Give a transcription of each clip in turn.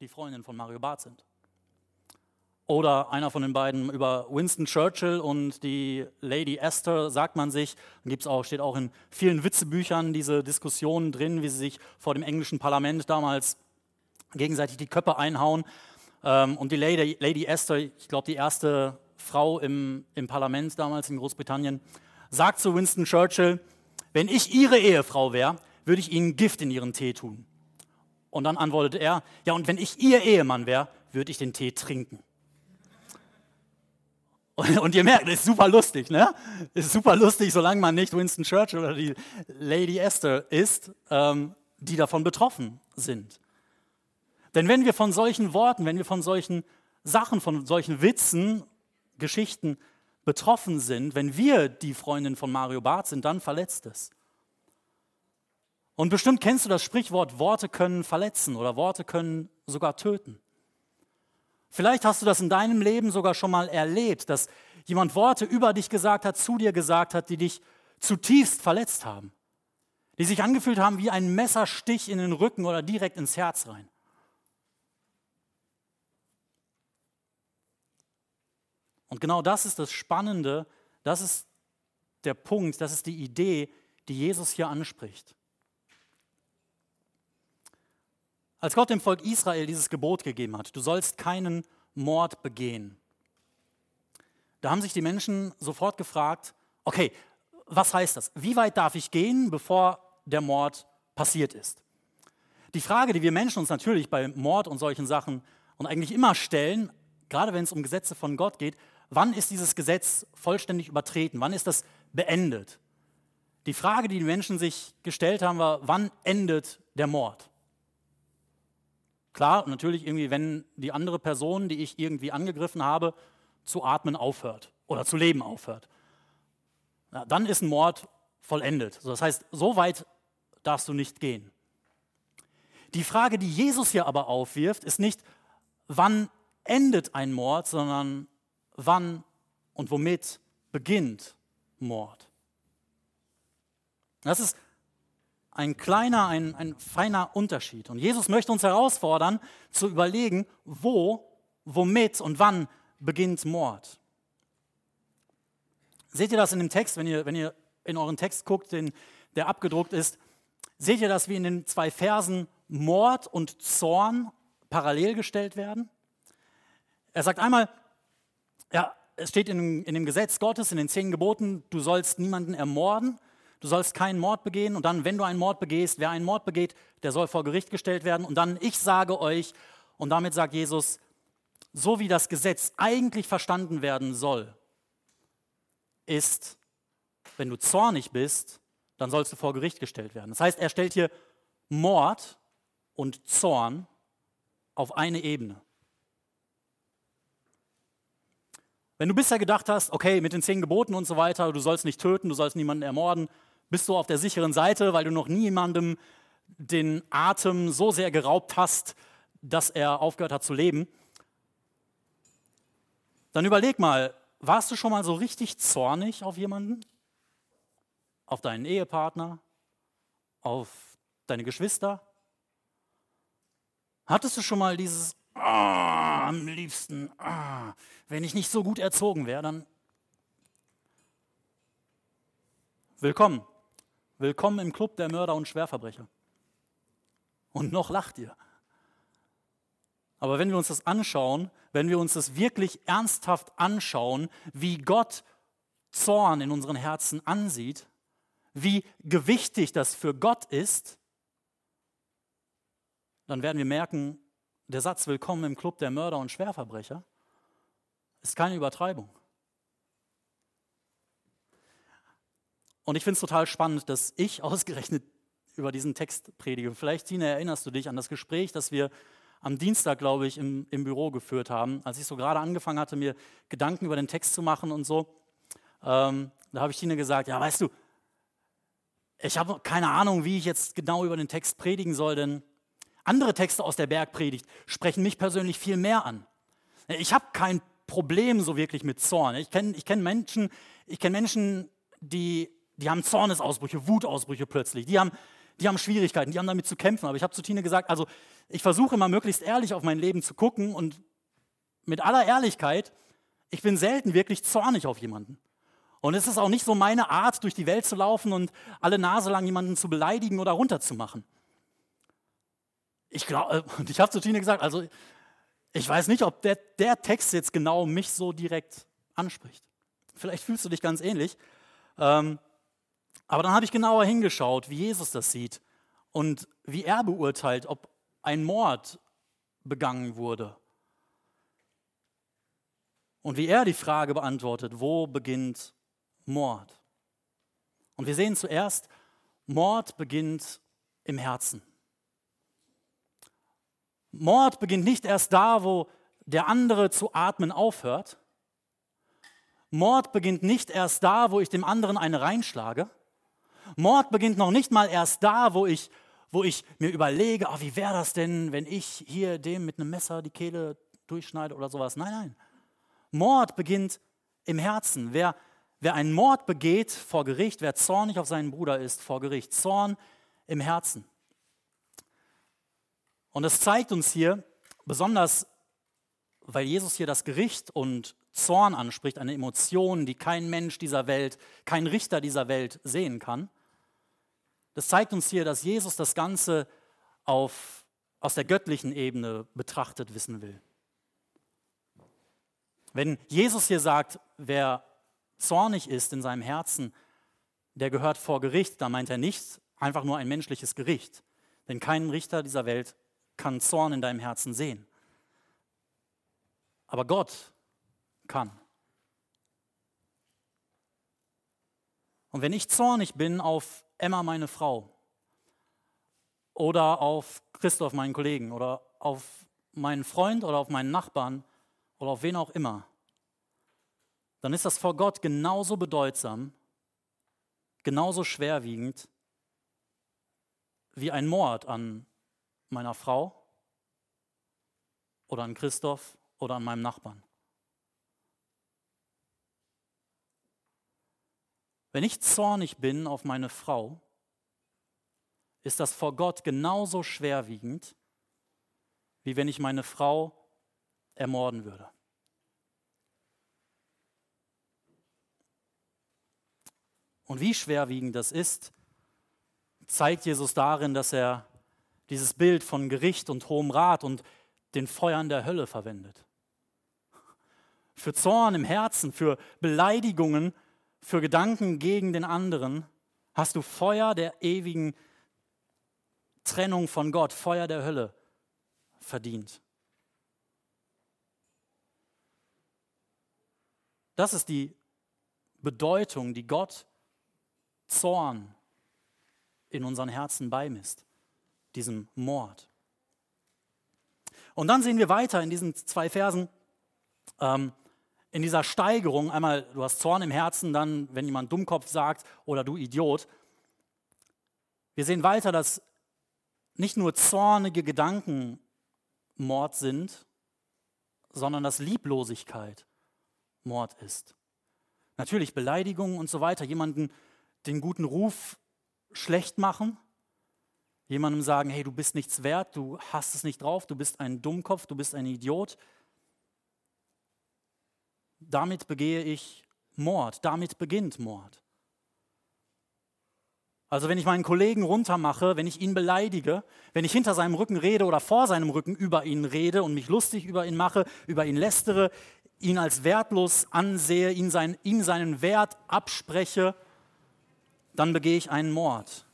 die Freundin von Mario Barth sind. Oder einer von den beiden über Winston Churchill und die Lady Esther sagt man sich, gibt's auch, steht auch in vielen Witzebüchern diese Diskussionen drin, wie sie sich vor dem englischen Parlament damals gegenseitig die Köpfe einhauen. Ähm, und die Lady, Lady Esther, ich glaube die erste Frau im, im Parlament damals in Großbritannien, sagt zu Winston Churchill, wenn ich Ihre Ehefrau wäre, würde ich Ihnen Gift in Ihren Tee tun. Und dann antwortet er, ja, und wenn ich Ihr Ehemann wäre, würde ich den Tee trinken. Und, ihr merkt, das ist super lustig, ne? Ist super lustig, solange man nicht Winston Churchill oder die Lady Esther ist, ähm, die davon betroffen sind. Denn wenn wir von solchen Worten, wenn wir von solchen Sachen, von solchen Witzen, Geschichten betroffen sind, wenn wir die Freundin von Mario Barth sind, dann verletzt es. Und bestimmt kennst du das Sprichwort, Worte können verletzen oder Worte können sogar töten. Vielleicht hast du das in deinem Leben sogar schon mal erlebt, dass jemand Worte über dich gesagt hat, zu dir gesagt hat, die dich zutiefst verletzt haben, die sich angefühlt haben wie ein Messerstich in den Rücken oder direkt ins Herz rein. Und genau das ist das Spannende, das ist der Punkt, das ist die Idee, die Jesus hier anspricht. Als Gott dem Volk Israel dieses Gebot gegeben hat, du sollst keinen Mord begehen, da haben sich die Menschen sofort gefragt, okay, was heißt das? Wie weit darf ich gehen, bevor der Mord passiert ist? Die Frage, die wir Menschen uns natürlich bei Mord und solchen Sachen und eigentlich immer stellen, gerade wenn es um Gesetze von Gott geht, wann ist dieses Gesetz vollständig übertreten? Wann ist das beendet? Die Frage, die die Menschen sich gestellt haben, war, wann endet der Mord? Klar, natürlich irgendwie, wenn die andere Person, die ich irgendwie angegriffen habe, zu atmen aufhört oder zu leben aufhört. Ja, dann ist ein Mord vollendet. Das heißt, so weit darfst du nicht gehen. Die Frage, die Jesus hier aber aufwirft, ist nicht, wann endet ein Mord, sondern wann und womit beginnt Mord. Das ist ein kleiner, ein, ein feiner Unterschied. Und Jesus möchte uns herausfordern, zu überlegen, wo, womit und wann beginnt Mord. Seht ihr das in dem Text, wenn ihr, wenn ihr in euren Text guckt, den, der abgedruckt ist? Seht ihr das, wie in den zwei Versen Mord und Zorn parallel gestellt werden? Er sagt einmal, ja, es steht in, in dem Gesetz Gottes, in den zehn Geboten, du sollst niemanden ermorden, du sollst keinen Mord begehen und dann, wenn du einen Mord begehst, wer einen Mord begeht, der soll vor Gericht gestellt werden und dann, ich sage euch, und damit sagt Jesus, so wie das Gesetz eigentlich verstanden werden soll, ist, wenn du zornig bist, dann sollst du vor Gericht gestellt werden. Das heißt, er stellt hier Mord und Zorn auf eine Ebene. Wenn du bisher gedacht hast, okay, mit den zehn Geboten und so weiter, du sollst nicht töten, du sollst niemanden ermorden, bist du auf der sicheren Seite, weil du noch niemandem den Atem so sehr geraubt hast, dass er aufgehört hat zu leben, dann überleg mal, warst du schon mal so richtig zornig auf jemanden? Auf deinen Ehepartner? Auf deine Geschwister? Hattest du schon mal dieses, oh, am liebsten, oh, wenn ich nicht so gut erzogen wäre, dann willkommen. Willkommen im Club der Mörder und Schwerverbrecher. Und noch lacht ihr. Aber wenn wir uns das anschauen, wenn wir uns das wirklich ernsthaft anschauen, wie Gott Zorn in unseren Herzen ansieht, wie gewichtig das für Gott ist, dann werden wir merken, der Satz Willkommen im Club der Mörder und Schwerverbrecher ist keine Übertreibung. Und ich finde es total spannend, dass ich ausgerechnet über diesen Text predige. Vielleicht, Tina, erinnerst du dich an das Gespräch, das wir am Dienstag, glaube ich, im, im Büro geführt haben, als ich so gerade angefangen hatte, mir Gedanken über den Text zu machen und so. Ähm, da habe ich Tina gesagt, ja, weißt du, ich habe keine Ahnung, wie ich jetzt genau über den Text predigen soll, denn andere Texte aus der Bergpredigt sprechen mich persönlich viel mehr an. Ich habe kein Problem so wirklich mit Zorn. Ich kenne ich kenn Menschen, ich kenn Menschen die, die haben Zornesausbrüche, Wutausbrüche plötzlich. Die haben, die haben Schwierigkeiten, die haben damit zu kämpfen. Aber ich habe zu Tine gesagt, also ich versuche immer möglichst ehrlich auf mein Leben zu gucken und mit aller Ehrlichkeit, ich bin selten wirklich zornig auf jemanden. Und es ist auch nicht so meine Art, durch die Welt zu laufen und alle Nase lang jemanden zu beleidigen oder runterzumachen. Ich glaube, und ich habe zu Tine gesagt, also ich weiß nicht, ob der, der Text jetzt genau mich so direkt anspricht. Vielleicht fühlst du dich ganz ähnlich. Ähm, aber dann habe ich genauer hingeschaut, wie Jesus das sieht und wie er beurteilt, ob ein Mord begangen wurde. Und wie er die Frage beantwortet, wo beginnt Mord? Und wir sehen zuerst, Mord beginnt im Herzen. Mord beginnt nicht erst da, wo der andere zu atmen aufhört. Mord beginnt nicht erst da, wo ich dem anderen eine reinschlage. Mord beginnt noch nicht mal erst da, wo ich, wo ich mir überlege, oh, wie wäre das denn, wenn ich hier dem mit einem Messer die Kehle durchschneide oder sowas. Nein, nein. Mord beginnt im Herzen. Wer, wer einen Mord begeht vor Gericht, wer zornig auf seinen Bruder ist vor Gericht, Zorn im Herzen. Und es zeigt uns hier, besonders weil Jesus hier das Gericht und Zorn anspricht, eine Emotion, die kein Mensch dieser Welt, kein Richter dieser Welt sehen kann. Das zeigt uns hier, dass Jesus das Ganze auf, aus der göttlichen Ebene betrachtet wissen will. Wenn Jesus hier sagt, wer zornig ist in seinem Herzen, der gehört vor Gericht, dann meint er nicht einfach nur ein menschliches Gericht. Denn kein Richter dieser Welt kann Zorn in deinem Herzen sehen. Aber Gott kann. Und wenn ich zornig bin auf Emma, meine Frau, oder auf Christoph, meinen Kollegen, oder auf meinen Freund oder auf meinen Nachbarn. Oder auf wen auch immer, dann ist das vor Gott genauso bedeutsam, genauso schwerwiegend wie ein Mord an meiner Frau oder an Christoph oder an meinem Nachbarn. Wenn ich zornig bin auf meine Frau, ist das vor Gott genauso schwerwiegend, wie wenn ich meine Frau ermorden würde. Und wie schwerwiegend das ist, zeigt Jesus darin, dass er dieses Bild von Gericht und hohem Rat und den Feuern der Hölle verwendet. Für Zorn im Herzen, für Beleidigungen, für Gedanken gegen den anderen hast du Feuer der ewigen Trennung von Gott, Feuer der Hölle verdient. Das ist die Bedeutung, die Gott Zorn in unseren Herzen beimisst, diesem Mord. Und dann sehen wir weiter in diesen zwei Versen, ähm, in dieser Steigerung, einmal du hast Zorn im Herzen, dann wenn jemand Dummkopf sagt oder du Idiot. Wir sehen weiter, dass nicht nur zornige Gedanken Mord sind, sondern dass Lieblosigkeit Mord ist. Natürlich Beleidigungen und so weiter, jemanden den guten Ruf schlecht machen, jemandem sagen, hey, du bist nichts wert, du hast es nicht drauf, du bist ein Dummkopf, du bist ein Idiot. Damit begehe ich Mord, damit beginnt Mord. Also wenn ich meinen Kollegen runtermache, wenn ich ihn beleidige, wenn ich hinter seinem Rücken rede oder vor seinem Rücken über ihn rede und mich lustig über ihn mache, über ihn lästere, ihn als wertlos ansehe, ihn, sein, ihm seinen Wert abspreche, dann begehe ich einen Mord.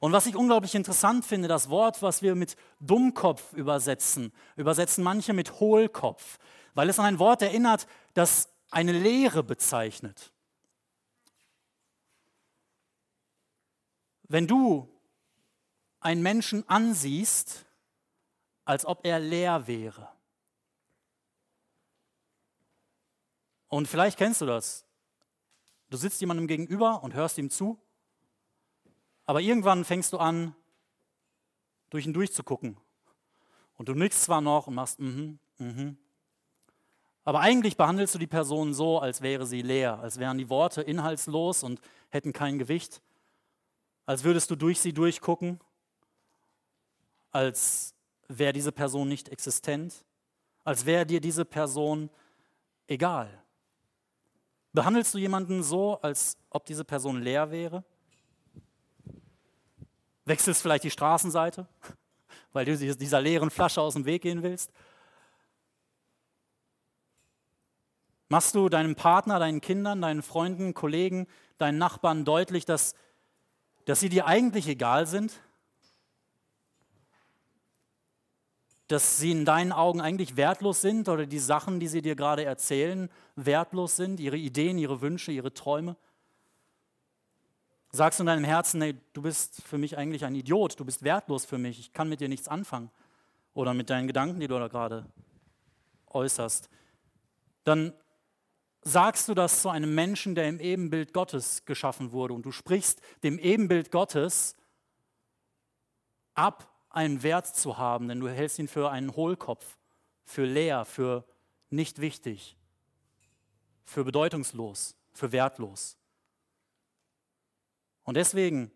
Und was ich unglaublich interessant finde, das Wort, was wir mit Dummkopf übersetzen, übersetzen manche mit Hohlkopf, weil es an ein Wort erinnert, das eine Lehre bezeichnet. Wenn du einen Menschen ansiehst, als ob er leer wäre, und vielleicht kennst du das, du sitzt jemandem gegenüber und hörst ihm zu aber irgendwann fängst du an, durch ihn durchzugucken. Und du nickst zwar noch und machst, mhm, mhm. Aber eigentlich behandelst du die Person so, als wäre sie leer, als wären die Worte inhaltslos und hätten kein Gewicht. als würdest du durch sie durchgucken, als wäre diese Person nicht existent, als wäre dir diese Person egal. Behandelst du jemanden so, als ob diese Person leer wäre? Wechselst vielleicht die Straßenseite, weil du dieser leeren Flasche aus dem Weg gehen willst? Machst du deinem Partner, deinen Kindern, deinen Freunden, Kollegen, deinen Nachbarn deutlich, dass, dass sie dir eigentlich egal sind? Dass sie in deinen Augen eigentlich wertlos sind oder die Sachen, die sie dir gerade erzählen, wertlos sind, ihre Ideen, ihre Wünsche, ihre Träume? Sagst du in deinem Herzen, nee, du bist für mich eigentlich ein Idiot, du bist wertlos für mich, ich kann mit dir nichts anfangen. Oder mit deinen Gedanken, die du da gerade äußerst. Dann sagst du das zu einem Menschen, der im Ebenbild Gottes geschaffen wurde und du sprichst dem Ebenbild Gottes ab, einen Wert zu haben, denn du hältst ihn für einen Hohlkopf, für leer, für nicht wichtig, für bedeutungslos, für wertlos. Und deswegen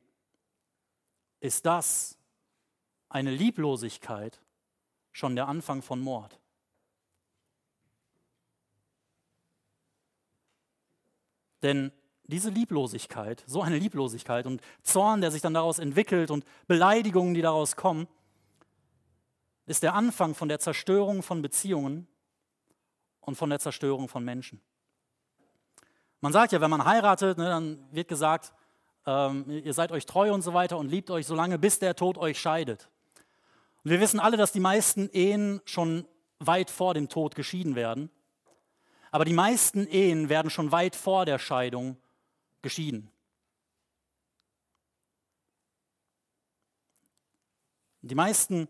ist das eine Lieblosigkeit schon der Anfang von Mord. Denn diese Lieblosigkeit, so eine Lieblosigkeit und Zorn, der sich dann daraus entwickelt und Beleidigungen, die daraus kommen, ist der Anfang von der Zerstörung von Beziehungen und von der Zerstörung von Menschen. Man sagt ja, wenn man heiratet, ne, dann wird gesagt, ähm, ihr seid euch treu und so weiter und liebt euch so lange, bis der Tod euch scheidet. Und wir wissen alle, dass die meisten Ehen schon weit vor dem Tod geschieden werden. Aber die meisten Ehen werden schon weit vor der Scheidung geschieden. Die meisten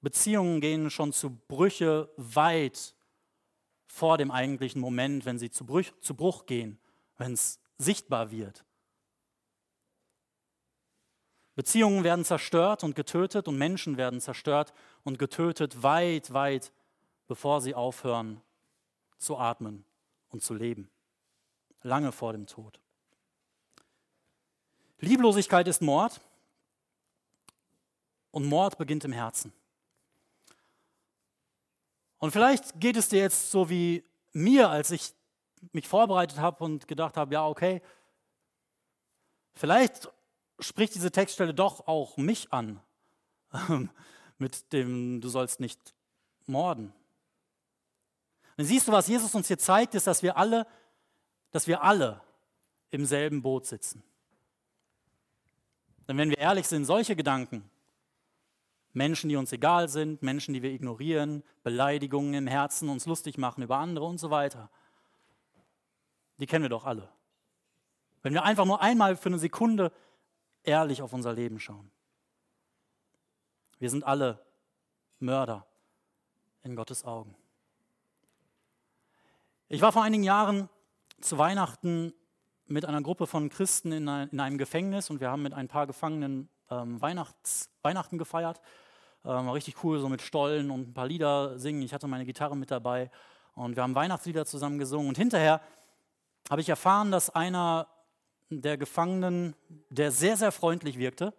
Beziehungen gehen schon zu Brüche weit vor dem eigentlichen Moment, wenn sie zu Bruch, zu Bruch gehen, wenn es sichtbar wird. Beziehungen werden zerstört und getötet und Menschen werden zerstört und getötet weit, weit, bevor sie aufhören zu atmen und zu leben. Lange vor dem Tod. Lieblosigkeit ist Mord und Mord beginnt im Herzen. Und vielleicht geht es dir jetzt so wie mir, als ich mich vorbereitet habe und gedacht habe, ja, okay, vielleicht spricht diese Textstelle doch auch mich an mit dem, du sollst nicht morden. Und siehst du, was Jesus uns hier zeigt, ist, dass wir alle, dass wir alle im selben Boot sitzen. Denn wenn wir ehrlich sind, solche Gedanken, Menschen, die uns egal sind, Menschen, die wir ignorieren, Beleidigungen im Herzen, uns lustig machen über andere und so weiter, die kennen wir doch alle. Wenn wir einfach nur einmal für eine Sekunde ehrlich auf unser Leben schauen. Wir sind alle Mörder in Gottes Augen. Ich war vor einigen Jahren zu Weihnachten mit einer Gruppe von Christen in, einem Gefängnis und wir haben mit ein paar Gefangenen ähm, Weihnachts, Weihnachten gefeiert. Ähm, war richtig cool, so mit Stollen und ein paar Lieder singen. Ich hatte meine Gitarre mit dabei und wir haben Weihnachtslieder zusammen gesungen. Und hinterher habe ich erfahren, dass einer der Gefangenen, der sehr, sehr freundlich wirkte,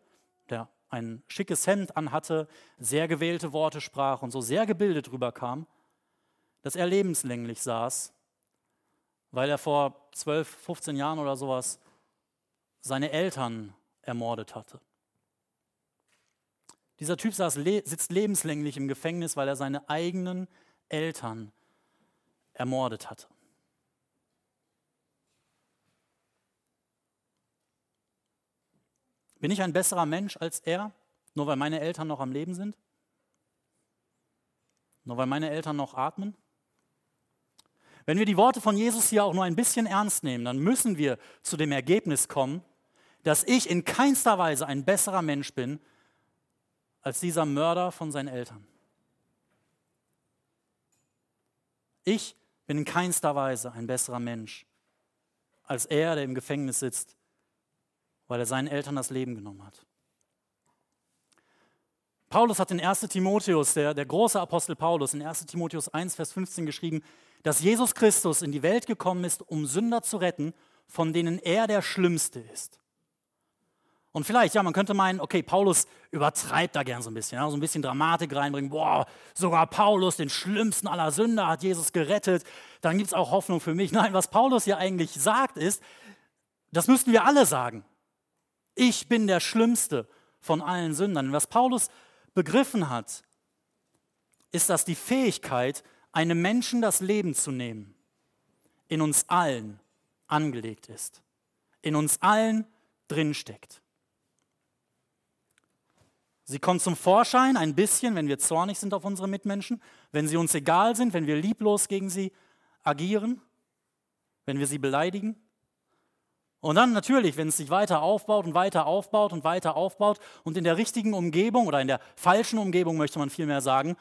der ein schickes Hemd anhatte, sehr gewählte Worte sprach und so sehr gebildet rüberkam, dass er lebenslänglich saß weil er vor 12, 15 Jahren oder sowas seine Eltern ermordet hatte. Dieser Typ saß, sitzt lebenslänglich im Gefängnis, weil er seine eigenen Eltern ermordet hatte. Bin ich ein besserer Mensch als er, nur weil meine Eltern noch am Leben sind? Nur weil meine Eltern noch atmen? Wenn wir die Worte von Jesus hier auch nur ein bisschen ernst nehmen, dann müssen wir zu dem Ergebnis kommen, dass ich in keinster Weise ein besserer Mensch bin als dieser Mörder von seinen Eltern. Ich bin in keinster Weise ein besserer Mensch als er, der im Gefängnis sitzt, weil er seinen Eltern das Leben genommen hat. Paulus hat in 1 Timotheus, der, der große Apostel Paulus, in 1 Timotheus 1, Vers 15 geschrieben, dass Jesus Christus in die Welt gekommen ist, um Sünder zu retten, von denen er der Schlimmste ist. Und vielleicht, ja, man könnte meinen, okay, Paulus übertreibt da gern so ein bisschen, ja, so ein bisschen Dramatik reinbringen. Boah, sogar Paulus, den schlimmsten aller Sünder, hat Jesus gerettet. Dann gibt es auch Hoffnung für mich. Nein, was Paulus hier eigentlich sagt, ist, das müssten wir alle sagen. Ich bin der Schlimmste von allen Sündern. Was Paulus begriffen hat, ist, dass die Fähigkeit, einem Menschen das Leben zu nehmen, in uns allen angelegt ist. In uns allen drinsteckt. Sie kommt zum Vorschein ein bisschen, wenn wir zornig sind auf unsere Mitmenschen, wenn sie uns egal sind, wenn wir lieblos gegen sie agieren, wenn wir sie beleidigen. Und dann natürlich, wenn es sich weiter aufbaut und weiter aufbaut und weiter aufbaut und in der richtigen Umgebung oder in der falschen Umgebung möchte man vielmehr sagen,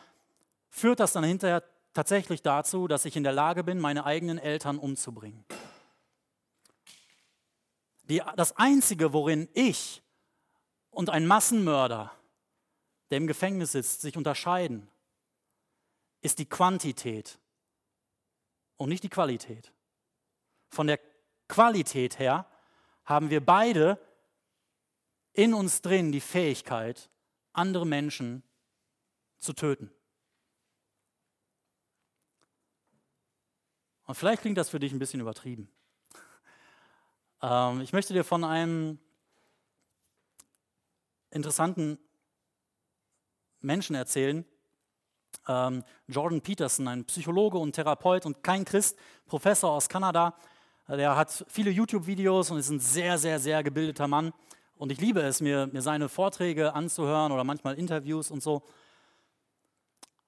führt das dann hinterher tatsächlich dazu, dass ich in der Lage bin, meine eigenen Eltern umzubringen. Die, das Einzige, worin ich und ein Massenmörder der im Gefängnis sitzt, sich unterscheiden, ist die Quantität und nicht die Qualität. Von der Qualität her haben wir beide in uns drin die Fähigkeit, andere Menschen zu töten. Und vielleicht klingt das für dich ein bisschen übertrieben. Ähm, ich möchte dir von einem interessanten Menschen erzählen. Ähm, Jordan Peterson, ein Psychologe und Therapeut und kein Christ, Professor aus Kanada, der hat viele YouTube-Videos und ist ein sehr, sehr, sehr gebildeter Mann. Und ich liebe es, mir, mir seine Vorträge anzuhören oder manchmal Interviews und so.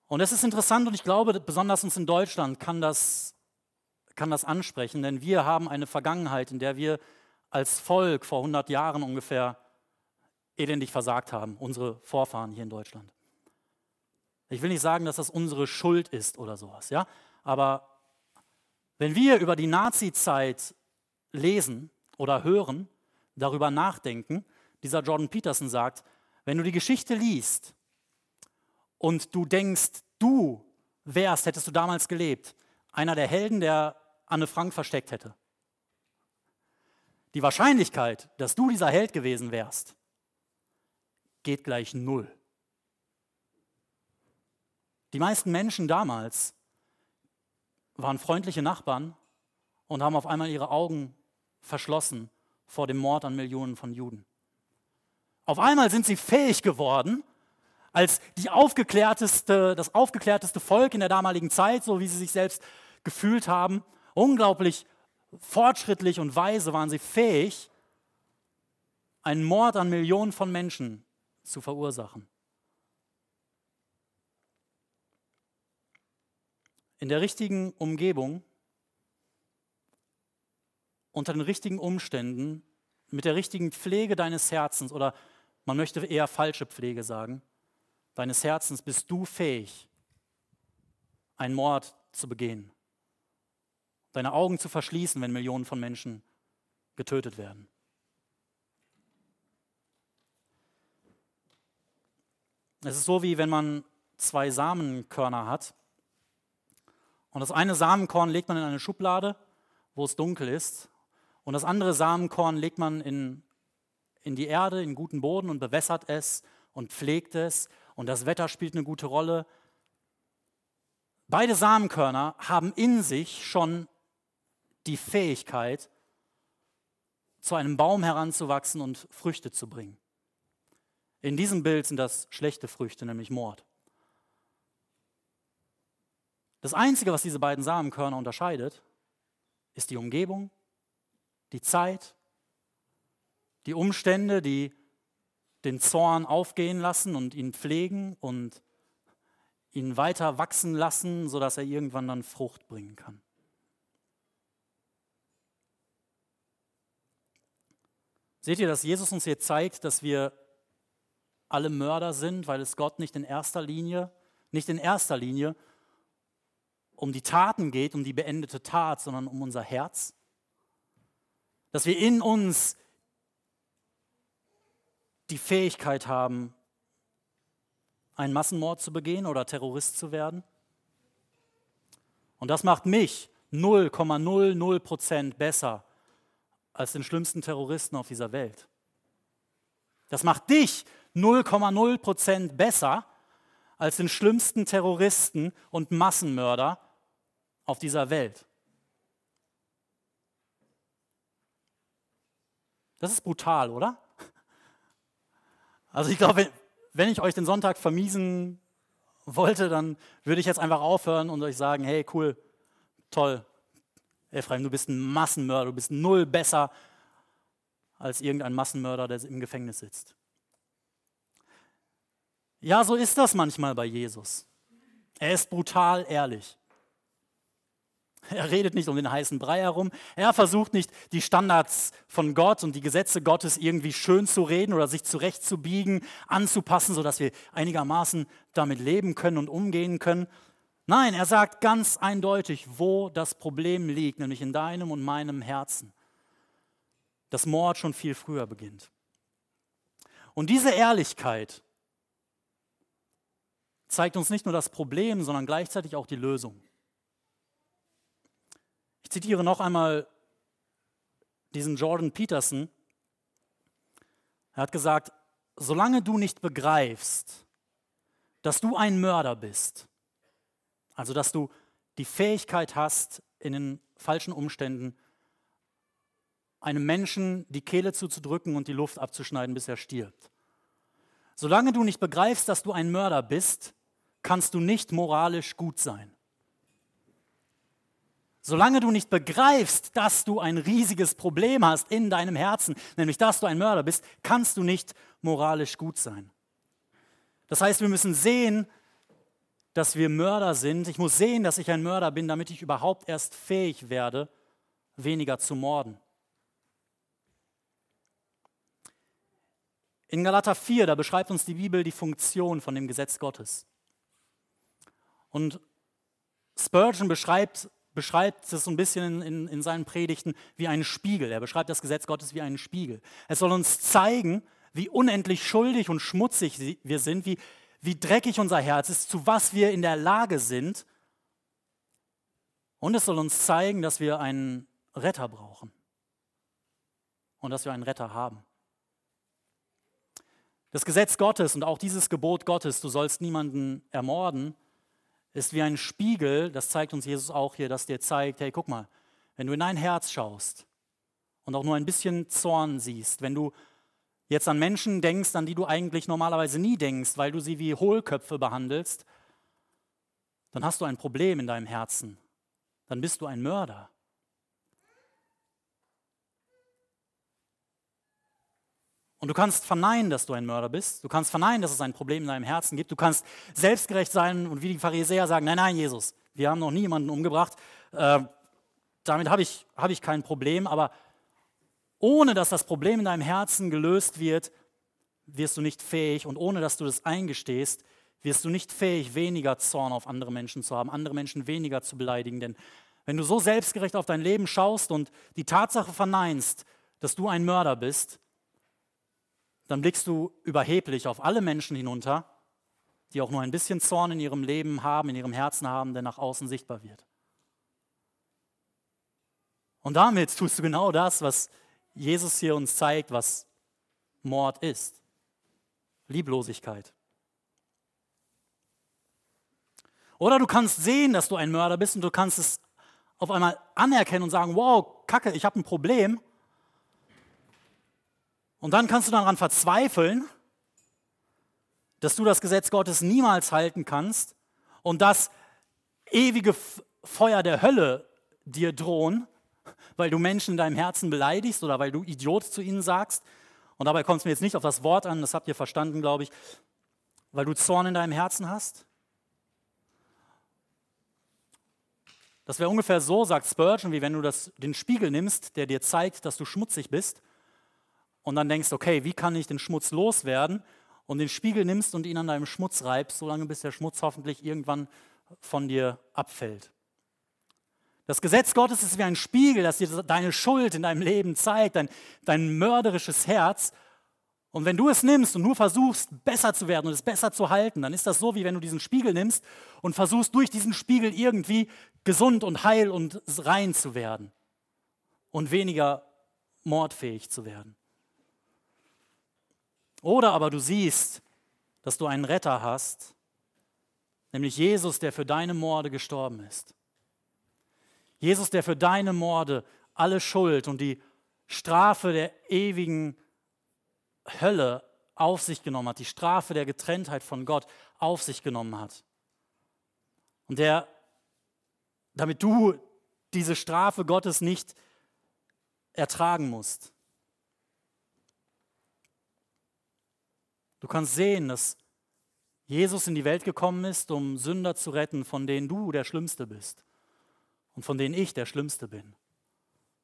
Und es ist interessant und ich glaube, besonders uns in Deutschland kann das, kann das ansprechen, denn wir haben eine Vergangenheit, in der wir als Volk vor 100 Jahren ungefähr elendig versagt haben, unsere Vorfahren hier in Deutschland. Ich will nicht sagen, dass das unsere Schuld ist oder sowas, ja? Aber wenn wir über die Nazi-Zeit lesen oder hören, darüber nachdenken, dieser Jordan Peterson sagt, wenn du die Geschichte liest und du denkst, du wärst, hättest du damals gelebt, einer der Helden, der Anne Frank versteckt hätte. Die Wahrscheinlichkeit, dass du dieser Held gewesen wärst, geht gleich null. Die meisten Menschen damals waren freundliche Nachbarn und haben auf einmal ihre Augen verschlossen vor dem Mord an Millionen von Juden. Auf einmal sind sie fähig geworden, als die aufgeklärteste, das aufgeklärteste Volk in der damaligen Zeit, so wie sie sich selbst gefühlt haben, unglaublich fortschrittlich und weise waren sie fähig, einen Mord an Millionen von Menschen zu verursachen. In der richtigen Umgebung, unter den richtigen Umständen, mit der richtigen Pflege deines Herzens oder man möchte eher falsche Pflege sagen, deines Herzens bist du fähig, einen Mord zu begehen, deine Augen zu verschließen, wenn Millionen von Menschen getötet werden. Es ist so, wie wenn man zwei Samenkörner hat und das eine Samenkorn legt man in eine Schublade, wo es dunkel ist. Und das andere Samenkorn legt man in, in die Erde, in guten Boden und bewässert es und pflegt es. Und das Wetter spielt eine gute Rolle. Beide Samenkörner haben in sich schon die Fähigkeit, zu einem Baum heranzuwachsen und Früchte zu bringen. In diesem Bild sind das schlechte Früchte, nämlich Mord. Das Einzige, was diese beiden Samenkörner unterscheidet, ist die Umgebung, die Zeit, die Umstände, die den Zorn aufgehen lassen und ihn pflegen und ihn weiter wachsen lassen, sodass er irgendwann dann Frucht bringen kann. Seht ihr, dass Jesus uns hier zeigt, dass wir alle Mörder sind, weil es Gott nicht in erster Linie, nicht in erster Linie um die Taten geht, um die beendete Tat, sondern um unser Herz. Dass wir in uns die Fähigkeit haben, einen Massenmord zu begehen oder Terrorist zu werden. Und das macht mich 0,00 Prozent besser als den schlimmsten Terroristen auf dieser Welt. Das macht dich 0,0 Prozent besser als den schlimmsten Terroristen und Massenmörder auf dieser Welt. Das ist brutal, oder? Also ich glaube, wenn ich euch den Sonntag vermiesen wollte, dann würde ich jetzt einfach aufhören und euch sagen, hey, cool, toll, Ephraim, du bist ein Massenmörder, du bist null besser als irgendein Massenmörder, der im Gefängnis sitzt. Ja, so ist das manchmal bei Jesus. Er ist brutal ehrlich. Er redet nicht um den heißen Brei herum. Er versucht nicht, die Standards von Gott und die Gesetze Gottes irgendwie schön zu reden oder sich zurechtzubiegen, anzupassen, sodass wir einigermaßen damit leben können und umgehen können. Nein, er sagt ganz eindeutig, wo das Problem liegt, nämlich in deinem und meinem Herzen. Das Mord schon viel früher beginnt. Und diese Ehrlichkeit zeigt uns nicht nur das Problem, sondern gleichzeitig auch die Lösung. Ich zitiere noch einmal diesen Jordan Peterson. Er hat gesagt, solange du nicht begreifst, dass du ein Mörder bist, also dass du die Fähigkeit hast, in den falschen Umständen einem Menschen die Kehle zuzudrücken und die Luft abzuschneiden, bis er stirbt. Solange du nicht begreifst, dass du ein Mörder bist, kannst du nicht moralisch gut sein. Solange du nicht begreifst, dass du ein riesiges Problem hast in deinem Herzen, nämlich dass du ein Mörder bist, kannst du nicht moralisch gut sein. Das heißt, wir müssen sehen, dass wir Mörder sind. Ich muss sehen, dass ich ein Mörder bin, damit ich überhaupt erst fähig werde, weniger zu morden. In Galater 4, da beschreibt uns die Bibel die Funktion von dem Gesetz Gottes. Und Spurgeon beschreibt beschreibt es so ein bisschen in, in seinen Predigten wie einen Spiegel. Er beschreibt das Gesetz Gottes wie einen Spiegel. Es soll uns zeigen, wie unendlich schuldig und schmutzig wir sind, wie, wie dreckig unser Herz ist, zu was wir in der Lage sind. Und es soll uns zeigen, dass wir einen Retter brauchen und dass wir einen Retter haben. Das Gesetz Gottes und auch dieses Gebot Gottes, du sollst niemanden ermorden, ist wie ein Spiegel, das zeigt uns Jesus auch hier, dass dir zeigt, hey, guck mal, wenn du in dein Herz schaust und auch nur ein bisschen Zorn siehst, wenn du jetzt an Menschen denkst, an die du eigentlich normalerweise nie denkst, weil du sie wie Hohlköpfe behandelst, dann hast du ein Problem in deinem Herzen. Dann bist du ein Mörder. Und du kannst verneinen, dass du ein Mörder bist. Du kannst verneinen, dass es ein Problem in deinem Herzen gibt. Du kannst selbstgerecht sein und wie die Pharisäer sagen, nein, nein, Jesus, wir haben noch nie jemanden umgebracht. Äh, damit habe ich, hab ich kein Problem. Aber ohne dass das Problem in deinem Herzen gelöst wird, wirst du nicht fähig und ohne dass du das eingestehst, wirst du nicht fähig, weniger Zorn auf andere Menschen zu haben, andere Menschen weniger zu beleidigen. Denn wenn du so selbstgerecht auf dein Leben schaust und die Tatsache verneinst, dass du ein Mörder bist, dann blickst du überheblich auf alle Menschen hinunter, die auch nur ein bisschen Zorn in ihrem Leben haben, in ihrem Herzen haben, der nach außen sichtbar wird. Und damit tust du genau das, was Jesus hier uns zeigt, was Mord ist. Lieblosigkeit. Oder du kannst sehen, dass du ein Mörder bist und du kannst es auf einmal anerkennen und sagen, wow, Kacke, ich habe ein Problem und dann kannst du daran verzweifeln, dass du das Gesetz Gottes niemals halten kannst und das ewige Feuer der Hölle dir drohen, weil du Menschen in deinem Herzen beleidigst oder weil du Idiot zu ihnen sagst. Und dabei kommt es mir jetzt nicht auf das Wort an, das habt ihr verstanden, glaube ich, weil du Zorn in deinem Herzen hast. Das wäre ungefähr so, sagt Spurgeon, wie wenn du das, den Spiegel nimmst, der dir zeigt, dass du schmutzig bist und dann denkst, okay, wie kann ich den Schmutz loswerden? Und den Spiegel nimmst und ihn an deinem Schmutz reibst, solange bis der Schmutz hoffentlich irgendwann von dir abfällt. Das Gesetz Gottes ist wie ein Spiegel, das dir deine Schuld in deinem Leben zeigt, dein, dein mörderisches Herz. Und wenn du es nimmst und nur versuchst, besser zu werden und es besser zu halten, dann ist das so, wie wenn du diesen Spiegel nimmst und versuchst, durch diesen Spiegel irgendwie gesund und heil und rein zu werden und weniger mordfähig zu werden. Oder aber du siehst, dass du einen Retter hast, nämlich Jesus, der für deine Morde gestorben ist. Jesus, der für deine Morde alle Schuld und die Strafe der ewigen Hölle auf sich genommen hat, die Strafe der Getrenntheit von Gott auf sich genommen hat. Und der, damit du diese Strafe Gottes nicht ertragen musst. Du kannst sehen, dass Jesus in die Welt gekommen ist, um Sünder zu retten, von denen du der Schlimmste bist und von denen ich der Schlimmste bin.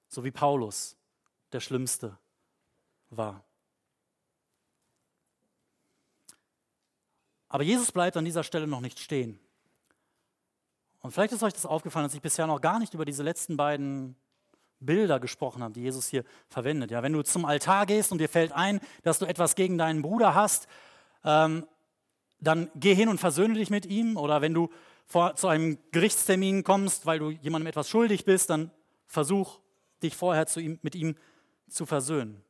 So wie Paulus der Schlimmste war. Aber Jesus bleibt an dieser Stelle noch nicht stehen. Und vielleicht ist euch das aufgefallen, dass ich bisher noch gar nicht über diese letzten beiden Bilder gesprochen habe, die Jesus hier verwendet. Ja, wenn du zum Altar gehst und dir fällt ein, dass du etwas gegen deinen Bruder hast, ähm, dann geh hin und versöhne dich mit ihm. Oder wenn du vor, zu einem Gerichtstermin kommst, weil du jemandem etwas schuldig bist, dann versuch dich vorher ihm, mit ihm zu versöhnen.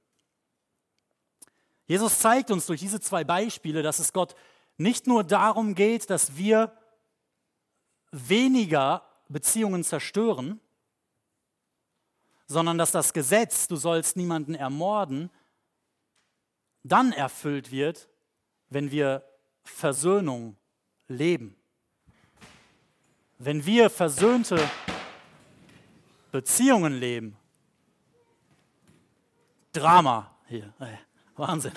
Jesus zeigt uns durch diese zwei Beispiele, dass es Gott nicht nur darum geht, dass wir weniger Beziehungen zerstören, sondern dass das Gesetz, du sollst niemanden ermorden, dann erfüllt wird, wenn wir Versöhnung leben. Wenn wir versöhnte Beziehungen leben. Drama hier. Wahnsinn.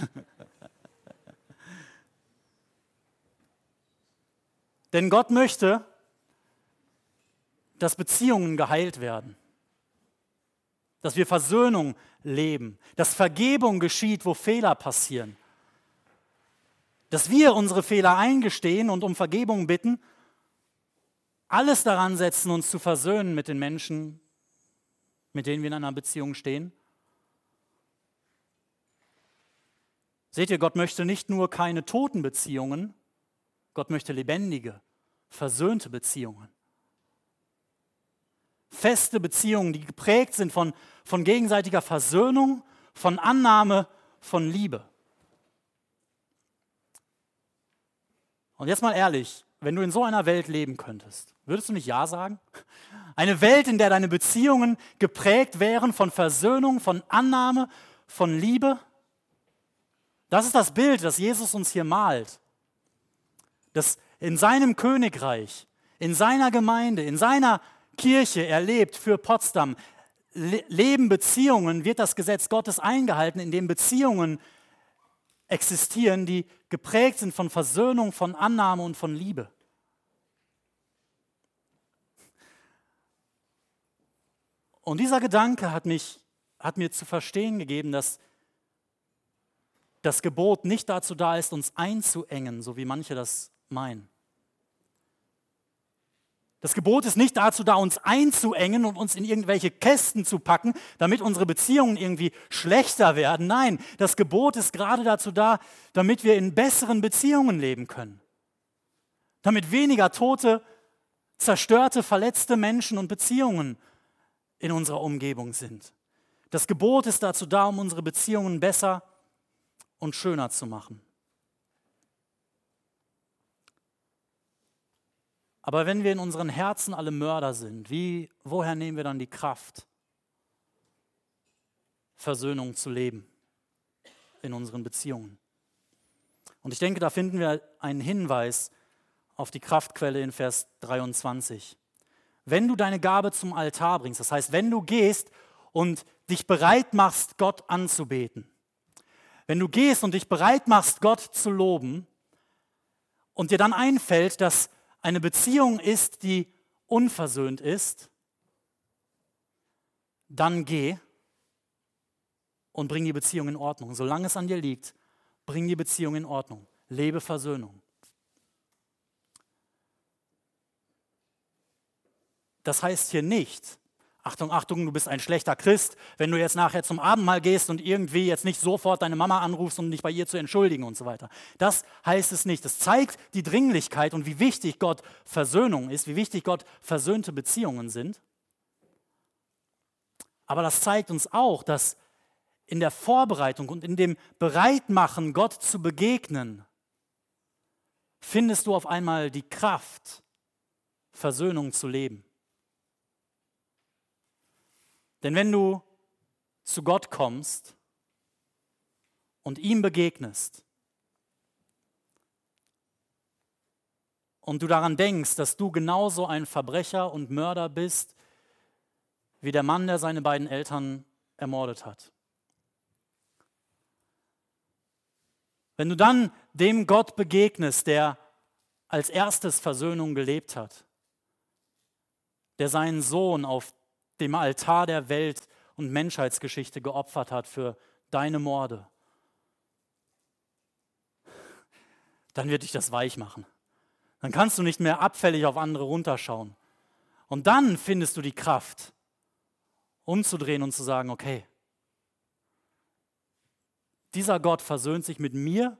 Denn Gott möchte, dass Beziehungen geheilt werden, dass wir Versöhnung leben, dass Vergebung geschieht, wo Fehler passieren, dass wir unsere Fehler eingestehen und um Vergebung bitten, alles daran setzen, uns zu versöhnen mit den Menschen, mit denen wir in einer Beziehung stehen. Seht ihr, Gott möchte nicht nur keine toten Beziehungen, Gott möchte lebendige, versöhnte Beziehungen. Feste Beziehungen, die geprägt sind von, von gegenseitiger Versöhnung, von Annahme, von Liebe. Und jetzt mal ehrlich, wenn du in so einer Welt leben könntest, würdest du nicht Ja sagen? Eine Welt, in der deine Beziehungen geprägt wären von Versöhnung, von Annahme, von Liebe? Das ist das Bild, das Jesus uns hier malt dass in seinem Königreich, in seiner Gemeinde, in seiner Kirche erlebt für Potsdam, leben Beziehungen, wird das Gesetz Gottes eingehalten, in dem Beziehungen existieren, die geprägt sind von Versöhnung, von Annahme und von Liebe. Und dieser Gedanke hat, mich, hat mir zu verstehen gegeben, dass das Gebot nicht dazu da ist, uns einzuengen, so wie manche das mein. Das Gebot ist nicht dazu da, uns einzuengen und uns in irgendwelche Kästen zu packen, damit unsere Beziehungen irgendwie schlechter werden. Nein, das Gebot ist gerade dazu da, damit wir in besseren Beziehungen leben können. Damit weniger tote, zerstörte, verletzte Menschen und Beziehungen in unserer Umgebung sind. Das Gebot ist dazu da, um unsere Beziehungen besser und schöner zu machen. Aber wenn wir in unseren Herzen alle Mörder sind, wie, woher nehmen wir dann die Kraft, Versöhnung zu leben in unseren Beziehungen? Und ich denke, da finden wir einen Hinweis auf die Kraftquelle in Vers 23. Wenn du deine Gabe zum Altar bringst, das heißt, wenn du gehst und dich bereit machst, Gott anzubeten, wenn du gehst und dich bereit machst, Gott zu loben und dir dann einfällt, dass eine Beziehung ist, die unversöhnt ist, dann geh und bring die Beziehung in Ordnung. Solange es an dir liegt, bring die Beziehung in Ordnung. Lebe Versöhnung. Das heißt hier nicht, Achtung, Achtung, du bist ein schlechter Christ, wenn du jetzt nachher zum Abendmahl gehst und irgendwie jetzt nicht sofort deine Mama anrufst, um dich bei ihr zu entschuldigen und so weiter. Das heißt es nicht. Das zeigt die Dringlichkeit und wie wichtig Gott Versöhnung ist, wie wichtig Gott versöhnte Beziehungen sind. Aber das zeigt uns auch, dass in der Vorbereitung und in dem Bereitmachen, Gott zu begegnen, findest du auf einmal die Kraft, Versöhnung zu leben. Denn wenn du zu Gott kommst und ihm begegnest und du daran denkst, dass du genauso ein Verbrecher und Mörder bist wie der Mann, der seine beiden Eltern ermordet hat. Wenn du dann dem Gott begegnest, der als erstes Versöhnung gelebt hat, der seinen Sohn auf dem Altar der Welt und Menschheitsgeschichte geopfert hat für deine Morde, dann wird dich das weich machen. Dann kannst du nicht mehr abfällig auf andere runterschauen. Und dann findest du die Kraft, umzudrehen und zu sagen, okay, dieser Gott versöhnt sich mit mir,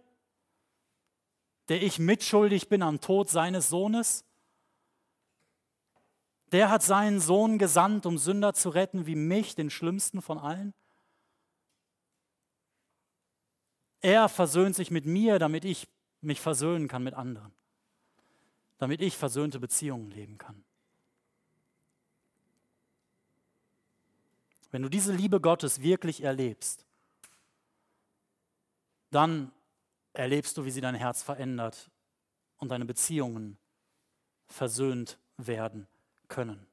der ich mitschuldig bin am Tod seines Sohnes. Der hat seinen Sohn gesandt, um Sünder zu retten, wie mich, den schlimmsten von allen. Er versöhnt sich mit mir, damit ich mich versöhnen kann mit anderen, damit ich versöhnte Beziehungen leben kann. Wenn du diese Liebe Gottes wirklich erlebst, dann erlebst du, wie sie dein Herz verändert und deine Beziehungen versöhnt werden können.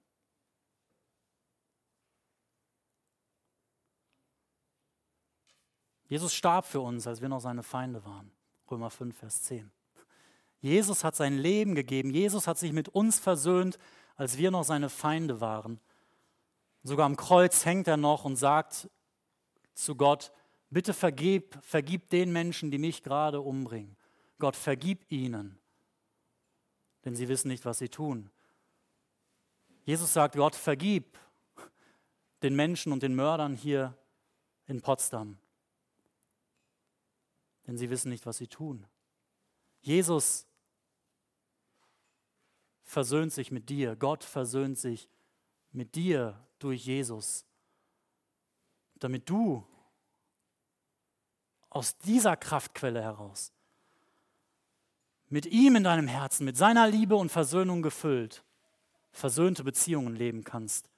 Jesus starb für uns, als wir noch seine Feinde waren. Römer 5, Vers 10. Jesus hat sein Leben gegeben. Jesus hat sich mit uns versöhnt, als wir noch seine Feinde waren. Sogar am Kreuz hängt er noch und sagt zu Gott, bitte vergib, vergib den Menschen, die mich gerade umbringen. Gott, vergib ihnen, denn sie wissen nicht, was sie tun. Jesus sagt, Gott, vergib den Menschen und den Mördern hier in Potsdam denn sie wissen nicht, was sie tun. Jesus versöhnt sich mit dir, Gott versöhnt sich mit dir durch Jesus, damit du aus dieser Kraftquelle heraus, mit ihm in deinem Herzen, mit seiner Liebe und Versöhnung gefüllt, versöhnte Beziehungen leben kannst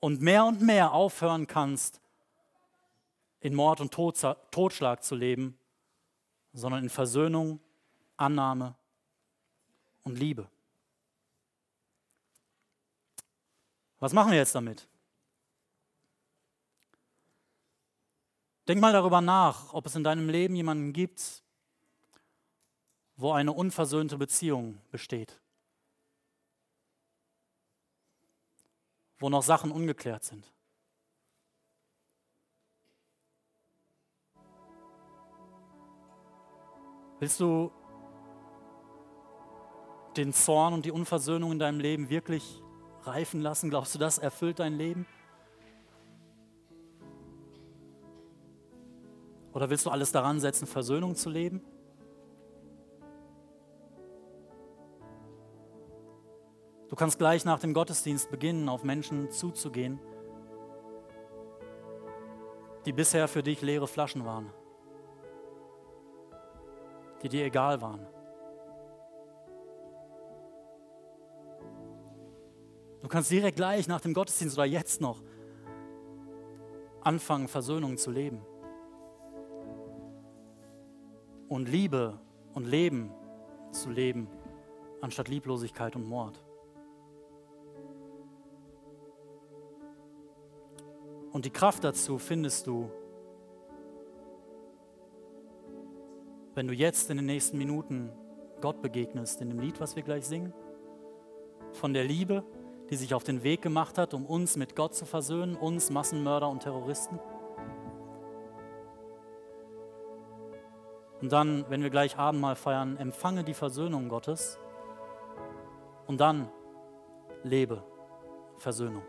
und mehr und mehr aufhören kannst, in Mord und Totschlag zu leben sondern in Versöhnung, Annahme und Liebe. Was machen wir jetzt damit? Denk mal darüber nach, ob es in deinem Leben jemanden gibt, wo eine unversöhnte Beziehung besteht, wo noch Sachen ungeklärt sind. Willst du den Zorn und die Unversöhnung in deinem Leben wirklich reifen lassen? Glaubst du, das erfüllt dein Leben? Oder willst du alles daran setzen, Versöhnung zu leben? Du kannst gleich nach dem Gottesdienst beginnen, auf Menschen zuzugehen, die bisher für dich leere Flaschen waren die dir egal waren. Du kannst direkt gleich nach dem Gottesdienst oder jetzt noch anfangen, Versöhnung zu leben. Und Liebe und Leben zu leben, anstatt Lieblosigkeit und Mord. Und die Kraft dazu findest du wenn du jetzt in den nächsten Minuten Gott begegnest, in dem Lied, was wir gleich singen, von der Liebe, die sich auf den Weg gemacht hat, um uns mit Gott zu versöhnen, uns Massenmörder und Terroristen. Und dann, wenn wir gleich Abendmahl feiern, empfange die Versöhnung Gottes und dann lebe Versöhnung.